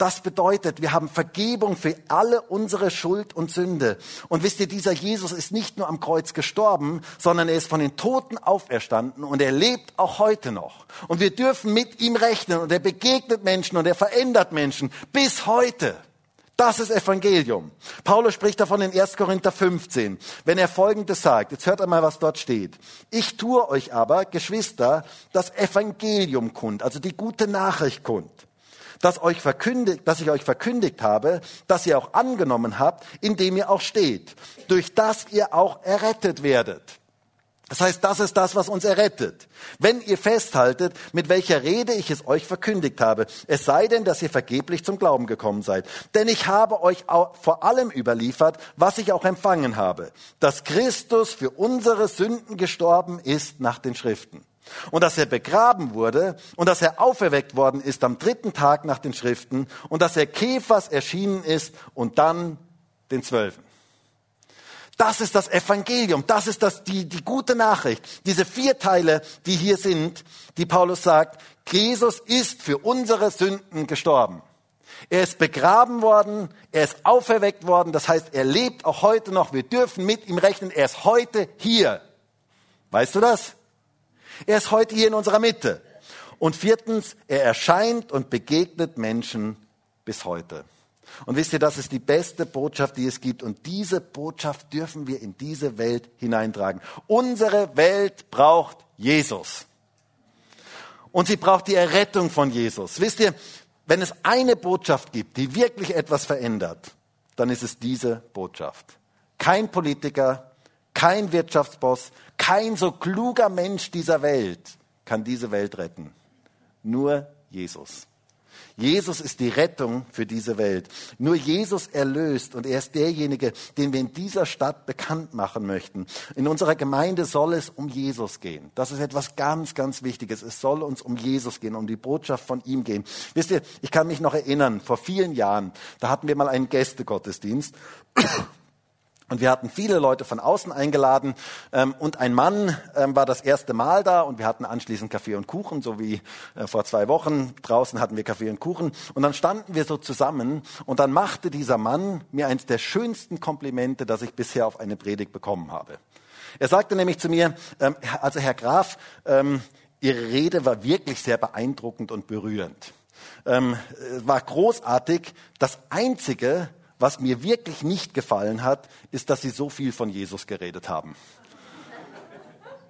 das bedeutet, wir haben Vergebung für alle unsere Schuld und Sünde. Und wisst ihr, dieser Jesus ist nicht nur am Kreuz gestorben, sondern er ist von den Toten auferstanden und er lebt auch heute noch. Und wir dürfen mit ihm rechnen und er begegnet Menschen und er verändert Menschen bis heute. Das ist Evangelium. Paulus spricht davon in 1. Korinther 15, wenn er Folgendes sagt. Jetzt hört einmal, was dort steht. Ich tue euch aber, Geschwister, das Evangelium kund, also die gute Nachricht kund das, euch verkündigt, das ich euch verkündigt habe, das ihr auch angenommen habt, indem ihr auch steht, durch das ihr auch errettet werdet. Das heißt, das ist das, was uns errettet. Wenn ihr festhaltet, mit welcher Rede ich es euch verkündigt habe, es sei denn, dass ihr vergeblich zum Glauben gekommen seid. Denn ich habe euch vor allem überliefert, was ich auch empfangen habe, dass Christus für unsere Sünden gestorben ist nach den Schriften und dass er begraben wurde und dass er auferweckt worden ist am dritten Tag nach den Schriften und dass er Käfers erschienen ist und dann den Zwölfen. Das ist das Evangelium, das ist das, die, die gute Nachricht. Diese vier Teile, die hier sind, die Paulus sagt, Jesus ist für unsere Sünden gestorben. Er ist begraben worden, er ist auferweckt worden, das heißt, er lebt auch heute noch, wir dürfen mit ihm rechnen, er ist heute hier. Weißt du das? Er ist heute hier in unserer Mitte. Und viertens, er erscheint und begegnet Menschen bis heute. Und wisst ihr, das ist die beste Botschaft, die es gibt. Und diese Botschaft dürfen wir in diese Welt hineintragen. Unsere Welt braucht Jesus. Und sie braucht die Errettung von Jesus. Wisst ihr, wenn es eine Botschaft gibt, die wirklich etwas verändert, dann ist es diese Botschaft. Kein Politiker, kein Wirtschaftsboss, kein so kluger Mensch dieser Welt kann diese Welt retten. Nur Jesus. Jesus ist die Rettung für diese Welt. Nur Jesus erlöst und er ist derjenige, den wir in dieser Stadt bekannt machen möchten. In unserer Gemeinde soll es um Jesus gehen. Das ist etwas ganz, ganz Wichtiges. Es soll uns um Jesus gehen, um die Botschaft von ihm gehen. Wisst ihr, ich kann mich noch erinnern, vor vielen Jahren, da hatten wir mal einen Gästegottesdienst und wir hatten viele Leute von außen eingeladen ähm, und ein Mann ähm, war das erste Mal da und wir hatten anschließend Kaffee und Kuchen, so wie äh, vor zwei Wochen. Draußen hatten wir Kaffee und Kuchen und dann standen wir so zusammen und dann machte dieser Mann mir eines der schönsten Komplimente, das ich bisher auf eine Predigt bekommen habe. Er sagte nämlich zu mir, ähm, also Herr Graf, ähm, Ihre Rede war wirklich sehr beeindruckend und berührend. Ähm, war großartig. Das Einzige, was mir wirklich nicht gefallen hat, ist, dass sie so viel von Jesus geredet haben.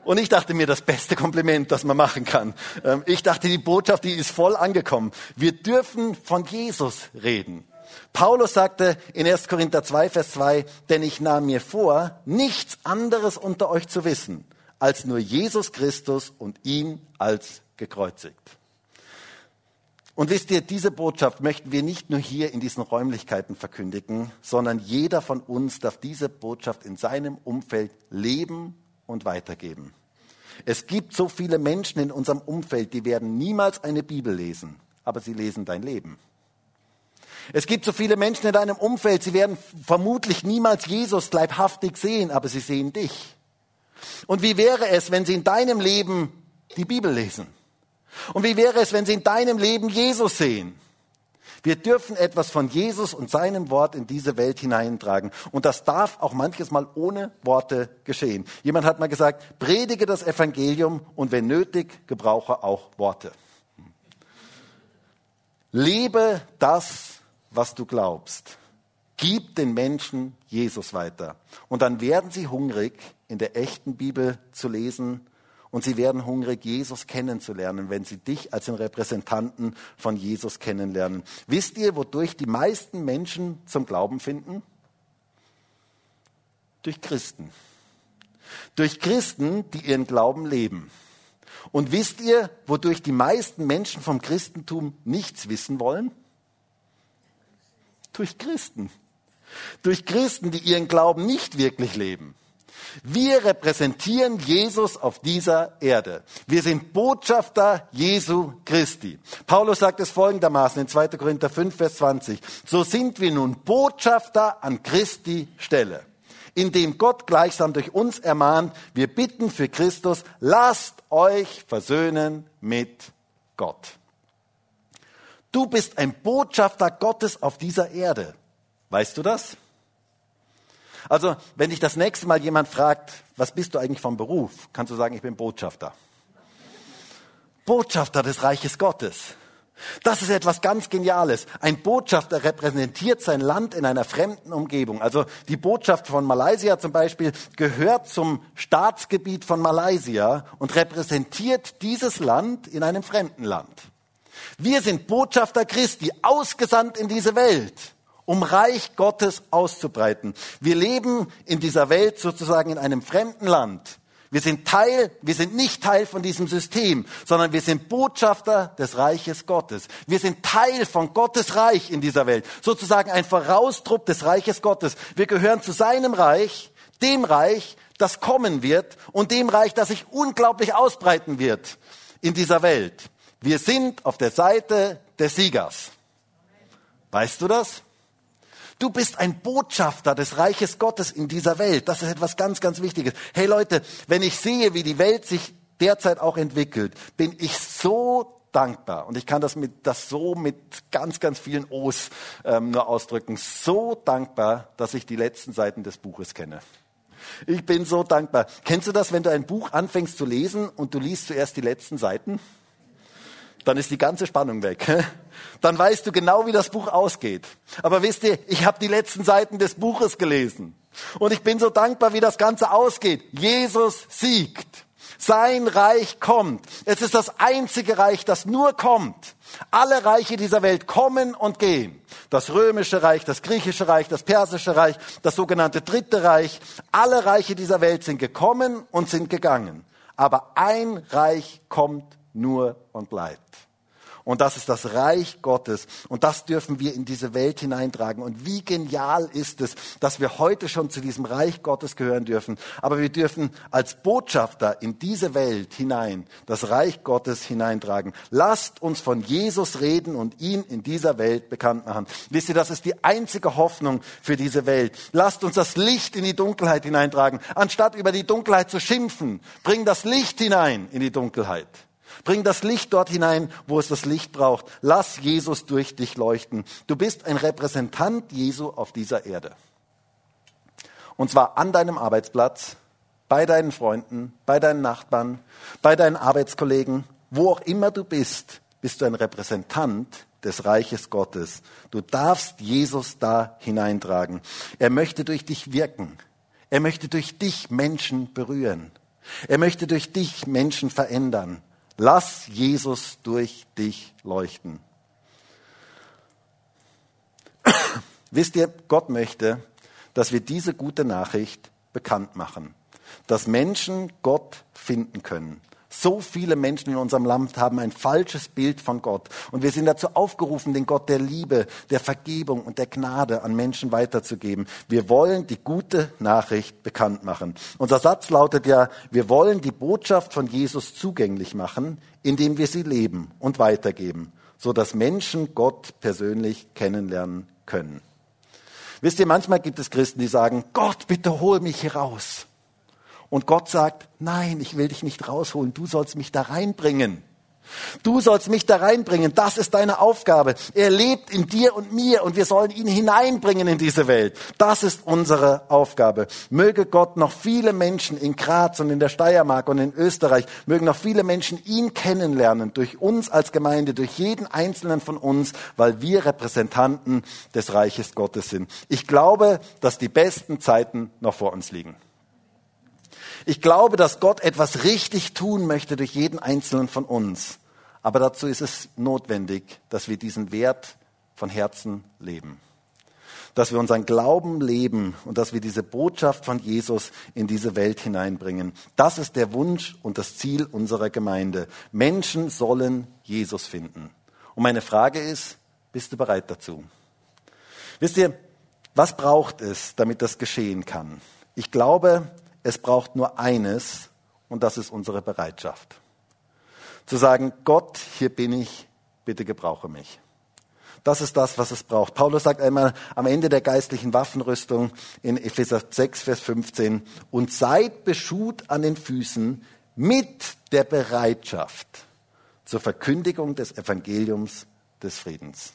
Und ich dachte mir, das beste Kompliment, das man machen kann. Ähm, ich dachte, die Botschaft, die ist voll angekommen. Wir dürfen von Jesus reden. Paulus sagte in 1. Korinther 2, Vers 2, denn ich nahm mir vor, nichts anderes unter euch zu wissen, als nur Jesus Christus und ihn als gekreuzigt. Und wisst ihr, diese Botschaft möchten wir nicht nur hier in diesen Räumlichkeiten verkündigen, sondern jeder von uns darf diese Botschaft in seinem Umfeld leben und weitergeben. Es gibt so viele Menschen in unserem Umfeld, die werden niemals eine Bibel lesen, aber sie lesen dein Leben. Es gibt so viele Menschen in deinem Umfeld, sie werden vermutlich niemals Jesus leibhaftig sehen, aber sie sehen dich. Und wie wäre es, wenn sie in deinem Leben die Bibel lesen? Und wie wäre es, wenn sie in deinem Leben Jesus sehen? Wir dürfen etwas von Jesus und seinem Wort in diese Welt hineintragen. Und das darf auch manches Mal ohne Worte geschehen. Jemand hat mal gesagt, predige das Evangelium und wenn nötig, gebrauche auch Worte. Lebe das, was du glaubst. Gib den Menschen Jesus weiter. Und dann werden sie hungrig, in der echten Bibel zu lesen und sie werden hungrig, Jesus kennenzulernen, wenn sie dich als den Repräsentanten von Jesus kennenlernen. Wisst ihr, wodurch die meisten Menschen zum Glauben finden? Durch Christen. Durch Christen, die ihren Glauben leben. Und wisst ihr, wodurch die meisten Menschen vom Christentum nichts wissen wollen? Durch Christen. Durch Christen, die ihren Glauben nicht wirklich leben. Wir repräsentieren Jesus auf dieser Erde. Wir sind Botschafter Jesu Christi. Paulus sagt es folgendermaßen in 2. Korinther 5, Vers 20. So sind wir nun Botschafter an Christi Stelle indem Gott gleichsam durch uns ermahnt, wir bitten für Christus, lasst euch versöhnen mit Gott. Du bist ein Botschafter Gottes auf dieser Erde. Weißt du das? Also, wenn dich das nächste Mal jemand fragt, was bist du eigentlich vom Beruf, kannst du sagen, ich bin Botschafter. Botschafter des Reiches Gottes. Das ist etwas ganz Geniales. Ein Botschafter repräsentiert sein Land in einer fremden Umgebung. Also die Botschaft von Malaysia zum Beispiel gehört zum Staatsgebiet von Malaysia und repräsentiert dieses Land in einem fremden Land. Wir sind Botschafter Christi, ausgesandt in diese Welt um Reich Gottes auszubreiten. Wir leben in dieser Welt sozusagen in einem fremden Land. Wir sind Teil, wir sind nicht Teil von diesem System, sondern wir sind Botschafter des Reiches Gottes. Wir sind Teil von Gottes Reich in dieser Welt, sozusagen ein Vorausdruck des Reiches Gottes. Wir gehören zu seinem Reich, dem Reich, das kommen wird und dem Reich, das sich unglaublich ausbreiten wird in dieser Welt. Wir sind auf der Seite des Siegers. Weißt du das? Du bist ein Botschafter des Reiches Gottes in dieser Welt. Das ist etwas ganz, ganz Wichtiges. Hey Leute, wenn ich sehe, wie die Welt sich derzeit auch entwickelt, bin ich so dankbar. Und ich kann das mit das so mit ganz, ganz vielen O's ähm, nur ausdrücken. So dankbar, dass ich die letzten Seiten des Buches kenne. Ich bin so dankbar. Kennst du das, wenn du ein Buch anfängst zu lesen und du liest zuerst die letzten Seiten? Dann ist die ganze Spannung weg. Dann weißt du genau, wie das Buch ausgeht. Aber wisst ihr, ich habe die letzten Seiten des Buches gelesen. Und ich bin so dankbar, wie das Ganze ausgeht. Jesus siegt. Sein Reich kommt. Es ist das einzige Reich, das nur kommt. Alle Reiche dieser Welt kommen und gehen. Das römische Reich, das griechische Reich, das persische Reich, das sogenannte dritte Reich. Alle Reiche dieser Welt sind gekommen und sind gegangen. Aber ein Reich kommt nur und bleibt. Und das ist das Reich Gottes. Und das dürfen wir in diese Welt hineintragen. Und wie genial ist es, dass wir heute schon zu diesem Reich Gottes gehören dürfen. Aber wir dürfen als Botschafter in diese Welt hinein das Reich Gottes hineintragen. Lasst uns von Jesus reden und ihn in dieser Welt bekannt machen. Wisst ihr, das ist die einzige Hoffnung für diese Welt. Lasst uns das Licht in die Dunkelheit hineintragen. Anstatt über die Dunkelheit zu schimpfen, bring das Licht hinein in die Dunkelheit. Bring das Licht dort hinein, wo es das Licht braucht. Lass Jesus durch dich leuchten. Du bist ein Repräsentant Jesu auf dieser Erde. Und zwar an deinem Arbeitsplatz, bei deinen Freunden, bei deinen Nachbarn, bei deinen Arbeitskollegen, wo auch immer du bist, bist du ein Repräsentant des Reiches Gottes. Du darfst Jesus da hineintragen. Er möchte durch dich wirken. Er möchte durch dich Menschen berühren. Er möchte durch dich Menschen verändern. Lass Jesus durch dich leuchten. Wisst ihr, Gott möchte, dass wir diese gute Nachricht bekannt machen, dass Menschen Gott finden können, So viele Menschen in unserem Land haben ein falsches Bild von Gott. Und wir sind dazu aufgerufen, den Gott der Liebe, der Vergebung und der Gnade an Menschen weiterzugeben. Wir wollen die gute Nachricht bekannt machen. Unser Satz lautet ja, wir wollen die Botschaft von Jesus zugänglich machen, indem wir sie leben und weitergeben, so dass Menschen Gott persönlich kennenlernen können. Wisst ihr, manchmal gibt es Christen, die sagen, Gott, bitte hol mich hier raus. Und Gott sagt, nein, ich will dich nicht rausholen, du sollst mich da reinbringen. Du sollst mich da reinbringen, das ist deine Aufgabe. Er lebt in dir und mir und wir sollen ihn hineinbringen in diese Welt. Das ist unsere Aufgabe. Möge Gott noch viele Menschen in Graz und in der Steiermark und in Österreich, mögen noch viele Menschen ihn kennenlernen, durch uns als Gemeinde, durch jeden einzelnen von uns, weil wir Repräsentanten des Reiches Gottes sind. Ich glaube, dass die besten Zeiten noch vor uns liegen. Ich glaube, dass Gott etwas richtig tun möchte durch jeden einzelnen von uns. Aber dazu ist es notwendig, dass wir diesen Wert von Herzen leben. Dass wir unseren Glauben leben und dass wir diese Botschaft von Jesus in diese Welt hineinbringen. Das ist der Wunsch und das Ziel unserer Gemeinde. Menschen sollen Jesus finden. Und meine Frage ist, bist du bereit dazu? Wisst ihr, was braucht es, damit das geschehen kann? Ich glaube, es braucht nur eines und das ist unsere Bereitschaft. Zu sagen, Gott, hier bin ich, bitte gebrauche mich. Das ist das, was es braucht. Paulus sagt einmal am Ende der geistlichen Waffenrüstung in Epheser 6, Vers 15, und seid beschut an den Füßen mit der Bereitschaft zur Verkündigung des Evangeliums des Friedens.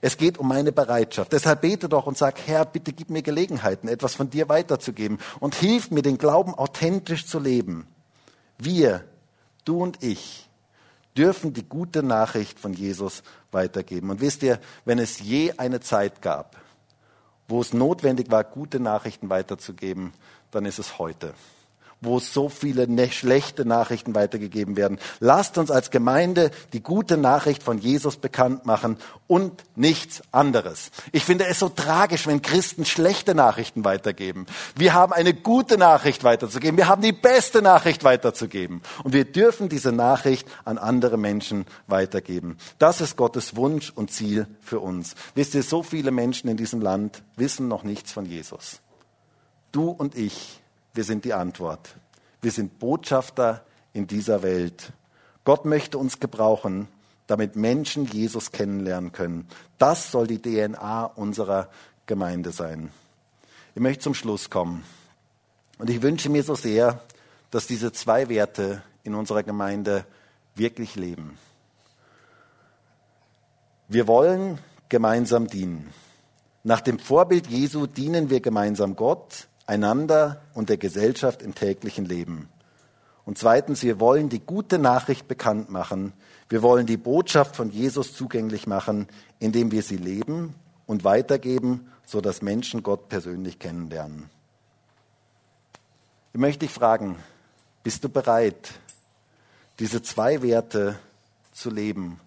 Es geht um meine Bereitschaft. Deshalb bete doch und sag, Herr, bitte gib mir Gelegenheiten, etwas von dir weiterzugeben und hilf mir, den Glauben authentisch zu leben. Wir, du und ich, dürfen die gute Nachricht von Jesus weitergeben. Und wisst ihr, wenn es je eine Zeit gab, wo es notwendig war, gute Nachrichten weiterzugeben, dann ist es heute wo so viele ne-, schlechte Nachrichten weitergegeben werden. Lasst uns als Gemeinde die gute Nachricht von Jesus bekannt machen und nichts anderes. Ich finde es so tragisch, wenn Christen schlechte Nachrichten weitergeben. Wir haben eine gute Nachricht weiterzugeben. Wir haben die beste Nachricht weiterzugeben. Und wir dürfen diese Nachricht an andere Menschen weitergeben. Das ist Gottes Wunsch und Ziel für uns. Wisst ihr, so viele Menschen in diesem Land wissen noch nichts von Jesus. Du und ich wir sind die Antwort. Wir sind Botschafter in dieser Welt. Gott möchte uns gebrauchen, damit Menschen Jesus kennenlernen können. Das soll die DNA unserer Gemeinde sein. Ich möchte zum Schluss kommen. Und ich wünsche mir so sehr, dass diese zwei Werte in unserer Gemeinde wirklich leben. Wir wollen gemeinsam dienen. Nach dem Vorbild Jesu dienen wir gemeinsam Gott, einander und der Gesellschaft im täglichen Leben. Und zweitens, wir wollen die gute Nachricht bekannt machen. Wir wollen die Botschaft von Jesus zugänglich machen, indem wir sie leben und weitergeben, sodass Menschen Gott persönlich kennenlernen. Ich möchte dich fragen, bist du bereit, diese zwei Werte zu leben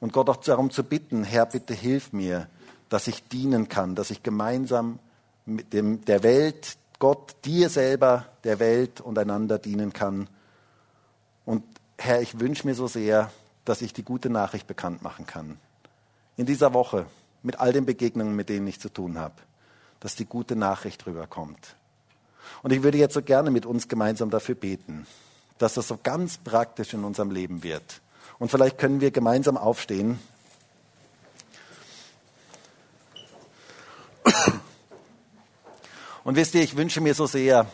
und Gott auch darum zu bitten, Herr, bitte hilf mir, dass ich dienen kann, dass ich gemeinsam mit dem, der Welt, Gott, dir selber, der Welt und einander dienen kann. Und Herr, ich wünsche mir so sehr, dass ich die gute Nachricht bekannt machen kann. In dieser Woche, mit all den Begegnungen, mit denen ich zu tun habe, dass die gute Nachricht rüberkommt. Und ich würde jetzt so gerne mit uns gemeinsam dafür beten, dass das so ganz praktisch in unserem Leben wird. Und vielleicht können wir gemeinsam aufstehen. Und wisst ihr, ich wünsche mir so sehr,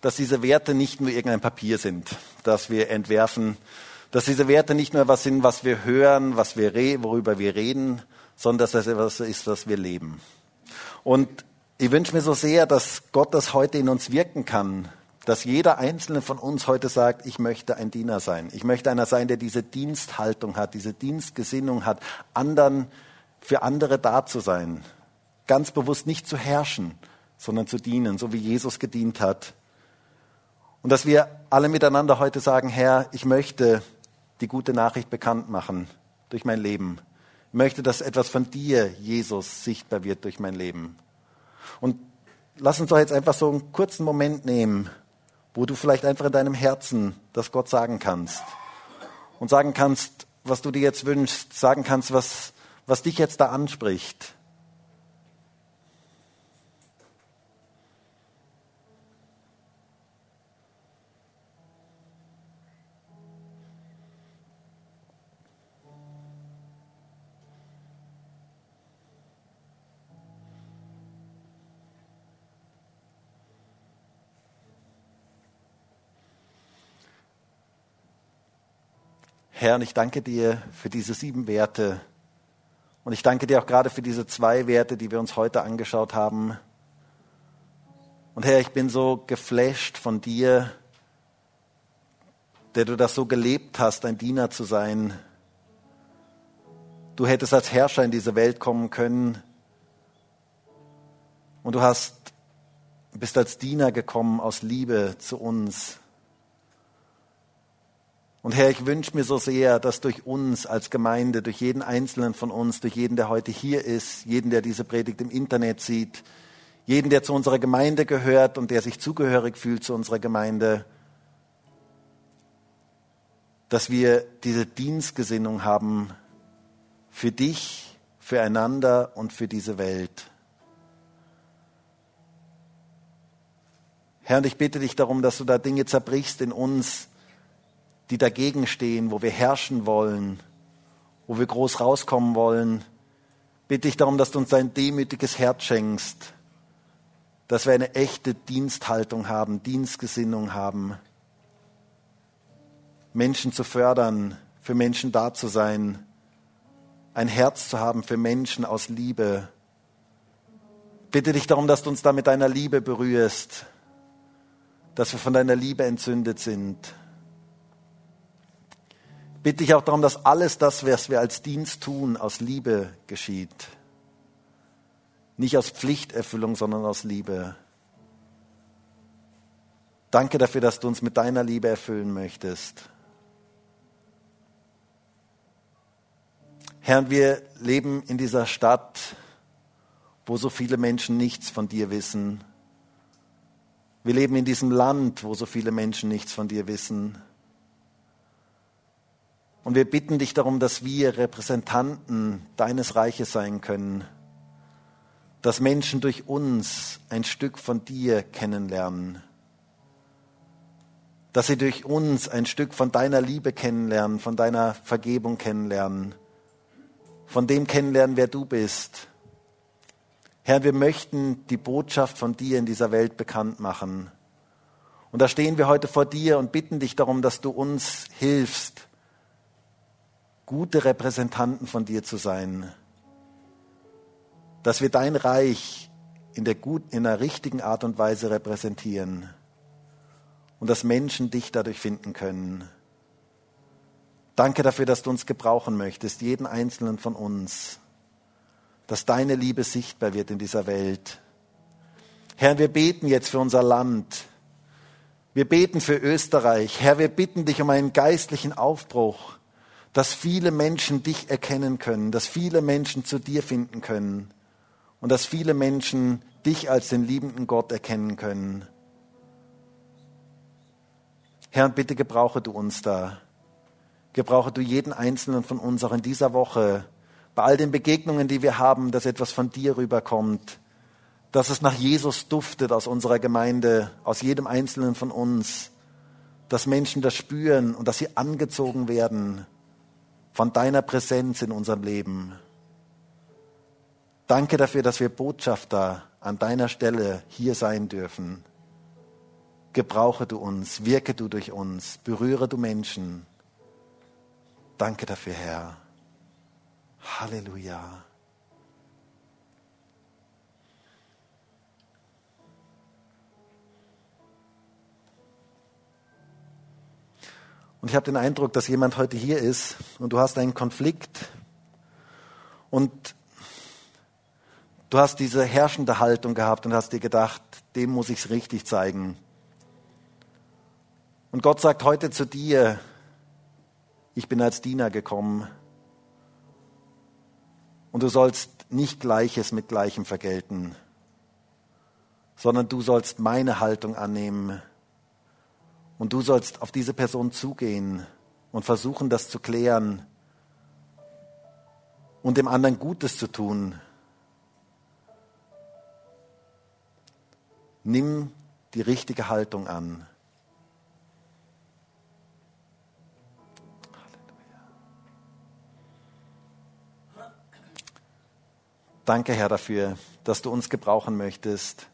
dass diese Werte nicht nur irgendein Papier sind, das wir entwerfen, dass diese Werte nicht nur was sind, was wir hören, was wir worüber wir reden, sondern dass das etwas ist, was wir leben. Und ich wünsche mir so sehr, dass Gott das heute in uns wirken kann, dass jeder einzelne von uns heute sagt, ich möchte ein Diener sein. Ich möchte einer sein, der diese Diensthaltung hat, diese Dienstgesinnung hat, anderen, für andere da zu sein. Ganz bewusst nicht zu herrschen, sondern zu dienen, so wie Jesus gedient hat. Und dass wir alle miteinander heute sagen, Herr, ich möchte die gute Nachricht bekannt machen durch mein Leben. Ich möchte, dass etwas von dir, Jesus, sichtbar wird durch mein Leben. Und lass uns doch jetzt einfach so einen kurzen Moment nehmen, wo du vielleicht einfach in deinem Herzen das Gott sagen kannst und sagen kannst, was du dir jetzt wünschst, sagen kannst, was, was dich jetzt da anspricht. Herr, und ich danke dir für diese sieben Werte. Und ich danke dir auch gerade für diese zwei Werte, die wir uns heute angeschaut haben. Und Herr, ich bin so geflasht von dir, der du das so gelebt hast, ein Diener zu sein. Du hättest als Herrscher in diese Welt kommen können. Und du hast, bist als Diener gekommen aus Liebe zu uns. Und Herr, ich wünsche mir so sehr, dass durch uns als Gemeinde, durch jeden Einzelnen von uns, durch jeden, der heute hier ist, jeden, der diese Predigt im Internet sieht, jeden, der zu unserer Gemeinde gehört und der sich zugehörig fühlt zu unserer Gemeinde, dass wir diese Dienstgesinnung haben für dich, füreinander und für diese Welt. Herr, und ich bitte dich darum, dass du da Dinge zerbrichst in uns, die dagegen stehen, wo wir herrschen wollen, wo wir groß rauskommen wollen, bitte ich darum, dass du uns dein demütiges Herz schenkst, dass wir eine echte Diensthaltung haben, Dienstgesinnung haben, Menschen zu fördern, für Menschen da zu sein, ein Herz zu haben für Menschen aus Liebe. Bitte dich darum, dass du uns da mit deiner Liebe berührst, dass wir von deiner Liebe entzündet sind bitte ich auch darum, dass alles das, was wir als Dienst tun, aus Liebe geschieht. Nicht aus Pflichterfüllung, sondern aus Liebe. Danke dafür, dass du uns mit deiner Liebe erfüllen möchtest. Herr, wir leben in dieser Stadt, wo so viele Menschen nichts von dir wissen. Wir leben in diesem Land, wo so viele Menschen nichts von dir wissen. Und wir bitten dich darum, dass wir Repräsentanten deines Reiches sein können, dass Menschen durch uns ein Stück von dir kennenlernen, dass sie durch uns ein Stück von deiner Liebe kennenlernen, von deiner Vergebung kennenlernen, von dem kennenlernen, wer du bist. Herr, wir möchten die Botschaft von dir in dieser Welt bekannt machen. Und da stehen wir heute vor dir und bitten dich darum, dass du uns hilfst, gute Repräsentanten von dir zu sein, dass wir dein Reich in der, gut, in der richtigen Art und Weise repräsentieren und dass Menschen dich dadurch finden können. Danke dafür, dass du uns gebrauchen möchtest, jeden einzelnen von uns, dass deine Liebe sichtbar wird in dieser Welt. Herr, wir beten jetzt für unser Land. Wir beten für Österreich. Herr, wir bitten dich um einen geistlichen Aufbruch dass viele Menschen dich erkennen können, dass viele Menschen zu dir finden können und dass viele Menschen dich als den liebenden Gott erkennen können. Herr, bitte gebrauche du uns da. Gebrauche du jeden einzelnen von uns auch in dieser Woche, bei all den Begegnungen, die wir haben, dass etwas von dir rüberkommt, dass es nach Jesus duftet aus unserer Gemeinde, aus jedem einzelnen von uns, dass Menschen das spüren und dass sie angezogen werden von deiner Präsenz in unserem Leben. Danke dafür, dass wir Botschafter an deiner Stelle hier sein dürfen. Gebrauche du uns, wirke du durch uns, berühre du Menschen. Danke dafür, Herr. Halleluja. Und ich habe den Eindruck, dass jemand heute hier ist und du hast einen Konflikt und du hast diese herrschende Haltung gehabt und hast dir gedacht, dem muss ich es richtig zeigen. Und Gott sagt heute zu dir, ich bin als Diener gekommen und du sollst nicht Gleiches mit Gleichem vergelten, sondern du sollst meine Haltung annehmen Und du sollst auf diese Person zugehen und versuchen, das zu klären und dem anderen Gutes zu tun. Nimm die richtige Haltung an. Danke, Herr, dafür, dass du uns gebrauchen möchtest.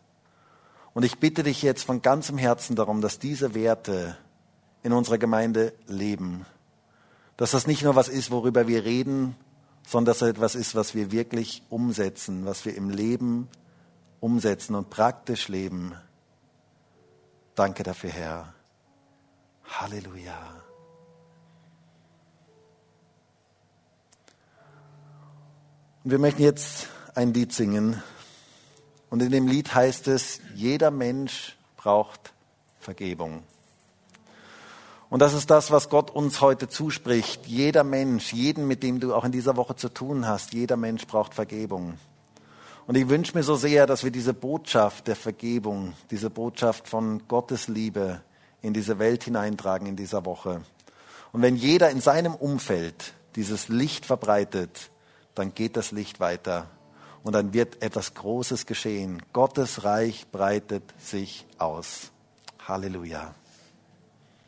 Und ich bitte dich jetzt von ganzem Herzen darum, dass diese Werte in unserer Gemeinde leben. Dass das nicht nur was ist, worüber wir reden, sondern dass es etwas ist, was wir wirklich umsetzen, was wir im Leben umsetzen und praktisch leben. Danke dafür, Herr. Halleluja. Und wir möchten jetzt ein Lied singen. Und in dem Lied heißt es, jeder Mensch braucht Vergebung. Und das ist das, was Gott uns heute zuspricht. Jeder Mensch, jeden, mit dem du auch in dieser Woche zu tun hast, jeder Mensch braucht Vergebung. Und ich wünsche mir so sehr, dass wir diese Botschaft der Vergebung, diese Botschaft von Gottes Liebe in diese Welt hineintragen in dieser Woche. Und wenn jeder in seinem Umfeld dieses Licht verbreitet, dann geht das Licht weiter und dann wird etwas Großes geschehen. Gottes Reich breitet sich aus. Halleluja.